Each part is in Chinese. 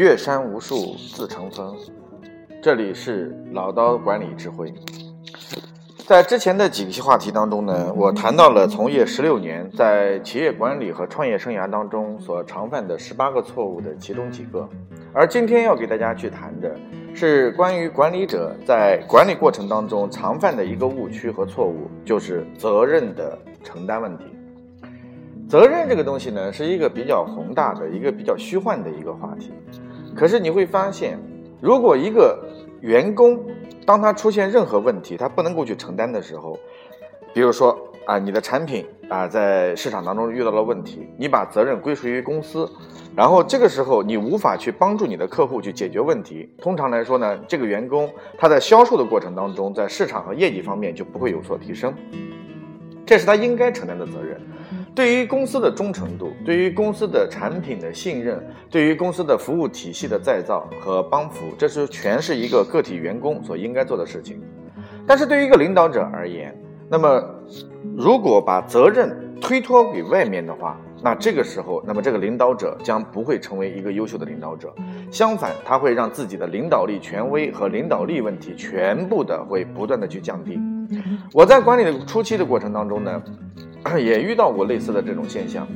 岳山无数自成峰。这里是老刀管理智慧。在之前的几期话题当中呢，我谈到了从业十六年在企业管理和创业生涯当中所常犯的十八个错误的其中几个。而今天要给大家去谈的是关于管理者在管理过程当中常犯的一个误区和错误，就是责任的承担问题。责任这个东西呢，是一个比较宏大的一个比较虚幻的一个话题。可是你会发现，如果一个员工当他出现任何问题，他不能够去承担的时候，比如说啊，你的产品啊在市场当中遇到了问题，你把责任归属于公司，然后这个时候你无法去帮助你的客户去解决问题。通常来说呢，这个员工他在销售的过程当中，在市场和业绩方面就不会有所提升，这是他应该承担的责任。对于公司的忠诚度，对于公司的产品的信任，对于公司的服务体系的再造和帮扶，这是全是一个个体员工所应该做的事情。但是对于一个领导者而言，那么如果把责任推脱给外面的话，那这个时候，那么这个领导者将不会成为一个优秀的领导者。相反，他会让自己的领导力、权威和领导力问题全部的会不断的去降低。我在管理的初期的过程当中呢。也遇到过类似的这种现象。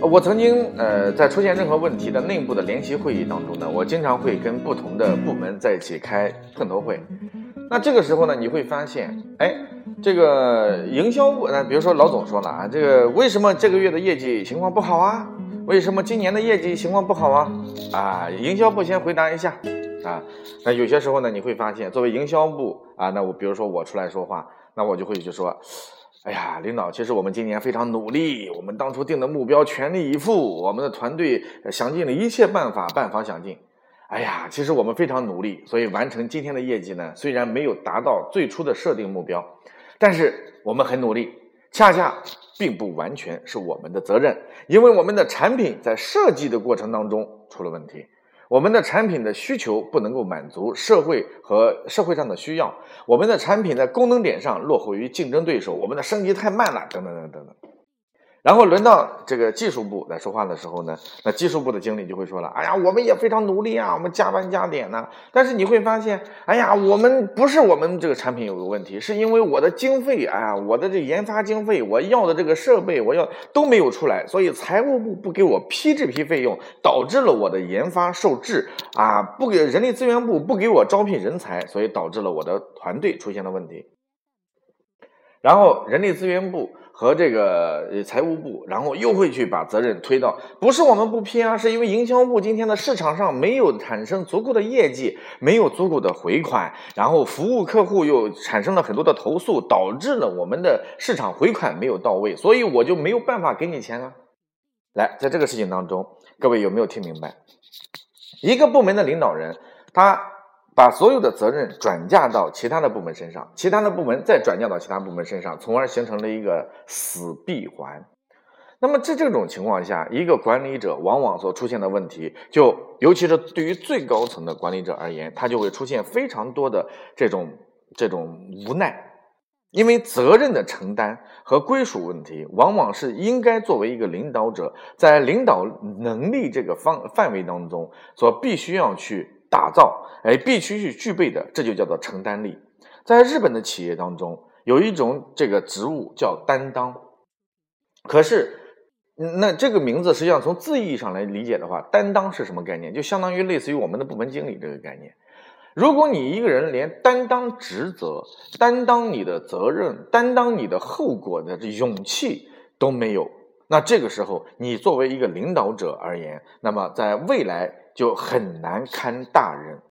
我曾经呃，在出现任何问题的内部的联席会议当中呢，我经常会跟不同的部门在一起开碰头会。那这个时候呢，你会发现，哎，这个营销部，那比如说老总说了啊，这个为什么这个月的业绩情况不好啊？为什么今年的业绩情况不好啊？啊，营销部先回答一下啊。那有些时候呢，你会发现，作为营销部啊，那我比如说我出来说话，那我就会去说。哎呀，领导，其实我们今年非常努力，我们当初定的目标全力以赴，我们的团队想尽了一切办法，办法想尽。哎呀，其实我们非常努力，所以完成今天的业绩呢，虽然没有达到最初的设定目标，但是我们很努力。恰恰并不完全是我们的责任，因为我们的产品在设计的过程当中出了问题。我们的产品的需求不能够满足社会和社会上的需要，我们的产品在功能点上落后于竞争对手，我们的升级太慢了，等等等等等。然后轮到这个技术部来说话的时候呢，那技术部的经理就会说了：“哎呀，我们也非常努力啊，我们加班加点呢。但是你会发现，哎呀，我们不是我们这个产品有个问题，是因为我的经费，哎呀，我的这研发经费，我要的这个设备，我要都没有出来，所以财务部不给我批这批费用，导致了我的研发受制啊，不给人力资源部不给我招聘人才，所以导致了我的团队出现了问题。然后人力资源部。”和这个财务部，然后又会去把责任推到，不是我们不批啊，是因为营销部今天的市场上没有产生足够的业绩，没有足够的回款，然后服务客户又产生了很多的投诉，导致了我们的市场回款没有到位，所以我就没有办法给你钱啊。来，在这个事情当中，各位有没有听明白？一个部门的领导人，他。把所有的责任转嫁到其他的部门身上，其他的部门再转嫁到其他部门身上，从而形成了一个死闭环。那么在这种情况下，一个管理者往往所出现的问题，就尤其是对于最高层的管理者而言，他就会出现非常多的这种这种无奈，因为责任的承担和归属问题，往往是应该作为一个领导者在领导能力这个方范围当中所必须要去。打造，哎，必须去具备的，这就叫做承担力。在日本的企业当中，有一种这个职务叫担当。可是，那这个名字实际上从字义上来理解的话，担当是什么概念？就相当于类似于我们的部门经理这个概念。如果你一个人连担当职责、担当你的责任、担当你的后果的这勇气都没有，那这个时候，你作为一个领导者而言，那么在未来。就很难堪大任。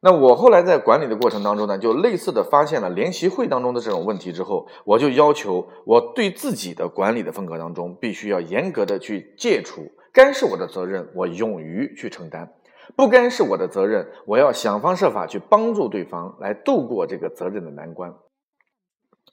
那我后来在管理的过程当中呢，就类似的发现了联席会当中的这种问题之后，我就要求我对自己的管理的风格当中，必须要严格的去戒除，该是我的责任，我勇于去承担；不该是我的责任，我要想方设法去帮助对方来度过这个责任的难关。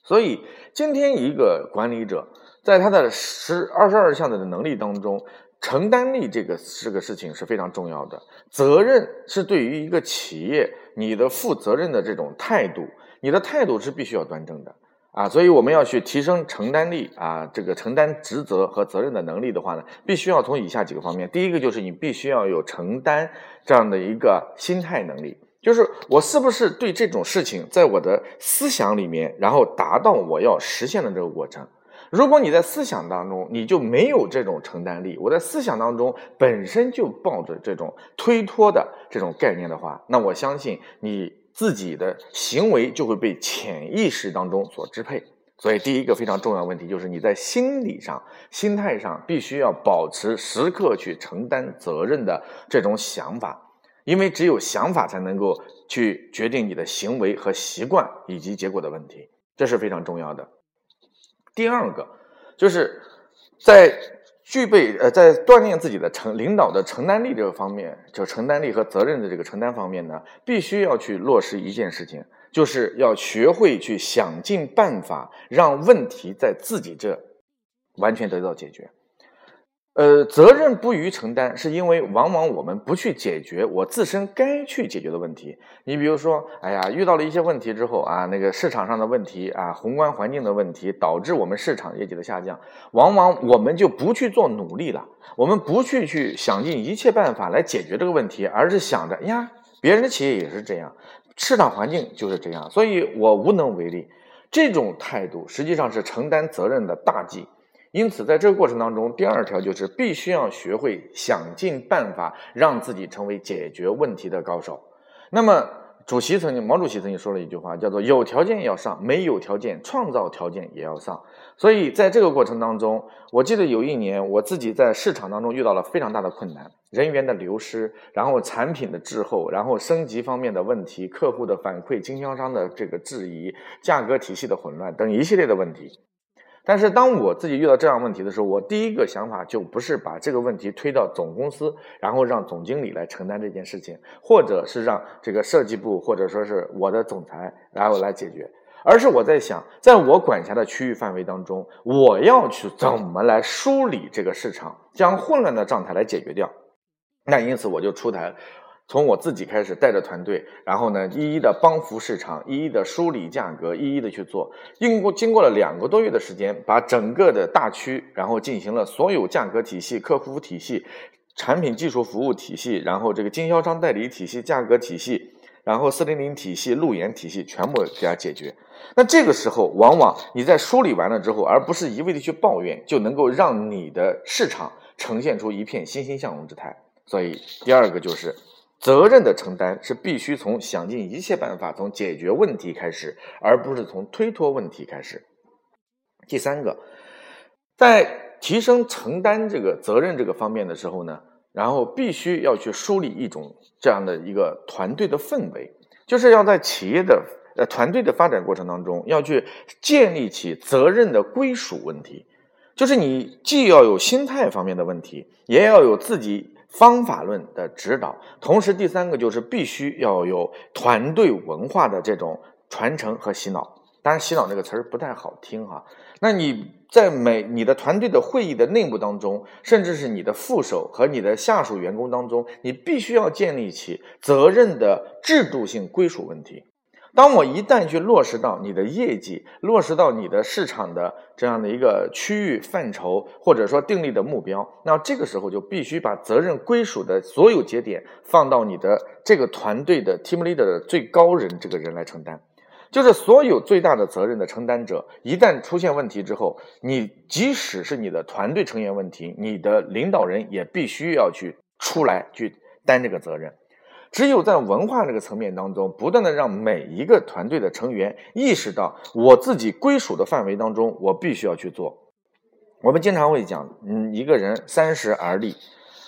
所以，今天一个管理者在他的十二十二项的能力当中。承担力这个这个事情是非常重要的，责任是对于一个企业你的负责任的这种态度，你的态度是必须要端正的啊，所以我们要去提升承担力啊，这个承担职责和责任的能力的话呢，必须要从以下几个方面。第一个就是你必须要有承担这样的一个心态能力，就是我是不是对这种事情在我的思想里面，然后达到我要实现的这个过程。如果你在思想当中你就没有这种承担力，我在思想当中本身就抱着这种推脱的这种概念的话，那我相信你。自己的行为就会被潜意识当中所支配，所以第一个非常重要的问题就是你在心理上、心态上必须要保持时刻去承担责任的这种想法，因为只有想法才能够去决定你的行为和习惯以及结果的问题，这是非常重要的。第二个就是在。具备呃，在锻炼自己的承领导的承担力这个方面，就承担力和责任的这个承担方面呢，必须要去落实一件事情，就是要学会去想尽办法让问题在自己这完全得到解决。呃，责任不予承担，是因为往往我们不去解决我自身该去解决的问题。你比如说，哎呀，遇到了一些问题之后啊，那个市场上的问题啊，宏观环境的问题，导致我们市场业绩的下降，往往我们就不去做努力了，我们不去去想尽一切办法来解决这个问题，而是想着呀，别人的企业也是这样，市场环境就是这样，所以我无能为力。这种态度实际上是承担责任的大忌。因此，在这个过程当中，第二条就是必须要学会想尽办法让自己成为解决问题的高手。那么，主席曾经，毛主席曾经说了一句话，叫做“有条件要上，没有条件创造条件也要上”。所以，在这个过程当中，我记得有一年，我自己在市场当中遇到了非常大的困难，人员的流失，然后产品的滞后，然后升级方面的问题，客户的反馈，经销商的这个质疑，价格体系的混乱等一系列的问题。但是当我自己遇到这样问题的时候，我第一个想法就不是把这个问题推到总公司，然后让总经理来承担这件事情，或者是让这个设计部，或者说是我的总裁，然后来解决，而是我在想，在我管辖的区域范围当中，我要去怎么来梳理这个市场，将混乱的状态来解决掉。那因此我就出台。从我自己开始带着团队，然后呢，一一的帮扶市场，一一的梳理价格，一一的去做。经过经过了两个多月的时间，把整个的大区，然后进行了所有价格体系、客服体系、产品技术服务体系，然后这个经销商代理体系、价格体系，然后四零零体系、路演体系全部给它解决。那这个时候，往往你在梳理完了之后，而不是一味的去抱怨，就能够让你的市场呈现出一片欣欣向荣之态。所以，第二个就是。责任的承担是必须从想尽一切办法从解决问题开始，而不是从推脱问题开始。第三个，在提升承担这个责任这个方面的时候呢，然后必须要去梳理一种这样的一个团队的氛围，就是要在企业的呃团队的发展过程当中，要去建立起责任的归属问题，就是你既要有心态方面的问题，也要有自己。方法论的指导，同时第三个就是必须要有团队文化的这种传承和洗脑。当然，洗脑这个词儿不太好听哈。那你在每你的团队的会议的内部当中，甚至是你的副手和你的下属员工当中，你必须要建立起责任的制度性归属问题。当我一旦去落实到你的业绩，落实到你的市场的这样的一个区域范畴，或者说定立的目标，那这个时候就必须把责任归属的所有节点放到你的这个团队的 team leader 的最高人这个人来承担，就是所有最大的责任的承担者，一旦出现问题之后，你即使是你的团队成员问题，你的领导人也必须要去出来去担这个责任。只有在文化这个层面当中，不断的让每一个团队的成员意识到，我自己归属的范围当中，我必须要去做。我们经常会讲，嗯，一个人三十而立，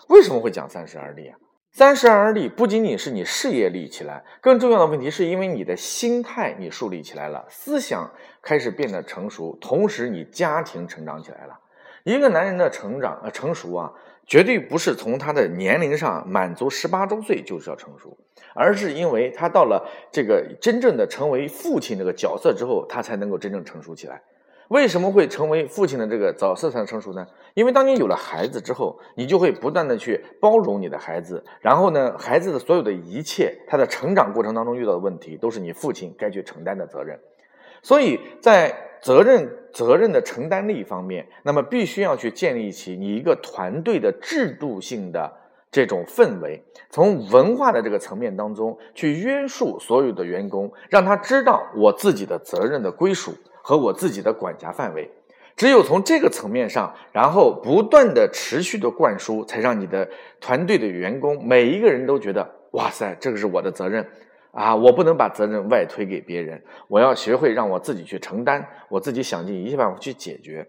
为什么会讲三十而立啊？三十而立不仅仅是你事业立起来，更重要的问题是因为你的心态你树立起来了，思想开始变得成熟，同时你家庭成长起来了。一个男人的成长呃成熟啊。绝对不是从他的年龄上满足十八周岁就是要成熟，而是因为他到了这个真正的成为父亲这个角色之后，他才能够真正成熟起来。为什么会成为父亲的这个角色才成熟呢？因为当你有了孩子之后，你就会不断的去包容你的孩子，然后呢，孩子的所有的一切，他的成长过程当中遇到的问题，都是你父亲该去承担的责任。所以在责任责任的承担力方面，那么必须要去建立起你一个团队的制度性的这种氛围，从文化的这个层面当中去约束所有的员工，让他知道我自己的责任的归属和我自己的管辖范围。只有从这个层面上，然后不断的持续的灌输，才让你的团队的员工每一个人都觉得，哇塞，这个是我的责任啊！我不能把责任外推给别人，我要学会让我自己去承担，我自己想尽一切办法去解决。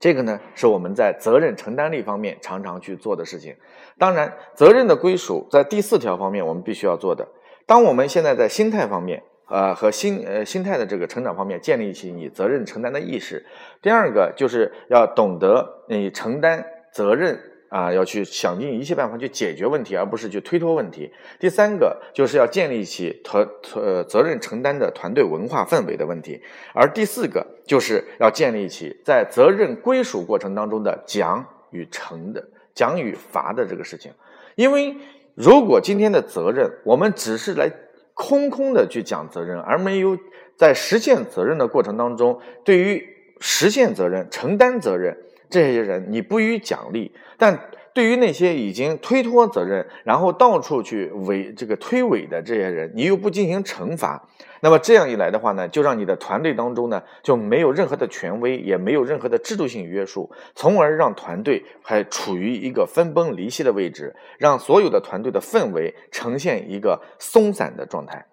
这个呢，是我们在责任承担力方面常常去做的事情。当然，责任的归属在第四条方面，我们必须要做的。当我们现在在心态方面。呃，和心呃心态的这个成长方面，建立起你责任承担的意识。第二个就是要懂得你承担责任啊，要去想尽一切办法去解决问题，而不是去推脱问题。第三个就是要建立起团呃责任承担的团队文化氛围的问题。而第四个就是要建立起在责任归属过程当中的奖与惩的奖与罚的这个事情。因为如果今天的责任我们只是来。空空的去讲责任，而没有在实现责任的过程当中，对于实现责任、承担责任这些人，你不予奖励；但对于那些已经推脱责任，然后到处去违这个推诿的这些人，你又不进行惩罚。那么这样一来的话呢，就让你的团队当中呢就没有任何的权威，也没有任何的制度性约束，从而让团队还处于一个分崩离析的位置，让所有的团队的氛围呈现一个松散的状态。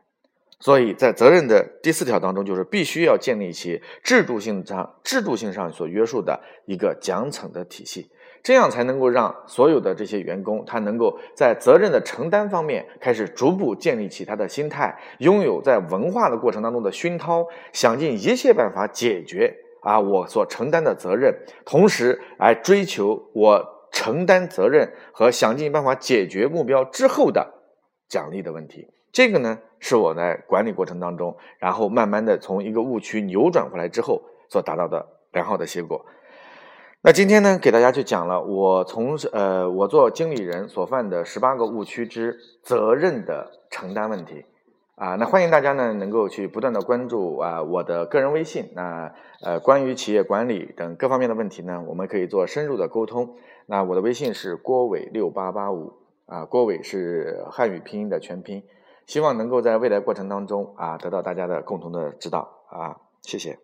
所以在责任的第四条当中，就是必须要建立起制度性上、制度性上所约束的一个奖惩的体系。这样才能够让所有的这些员工，他能够在责任的承担方面开始逐步建立起他的心态，拥有在文化的过程当中的熏陶，想尽一切办法解决啊我所承担的责任，同时来追求我承担责任和想尽办法解决目标之后的奖励的问题。这个呢，是我在管理过程当中，然后慢慢的从一个误区扭转回来之后所达到的良好的结果。那今天呢，给大家就讲了我从呃我做经理人所犯的十八个误区之责任的承担问题啊。那欢迎大家呢能够去不断的关注啊我的个人微信。那呃关于企业管理等各方面的问题呢，我们可以做深入的沟通。那我的微信是郭伟六八八五啊，郭伟是汉语拼音的全拼。希望能够在未来过程当中啊得到大家的共同的指导啊，谢谢。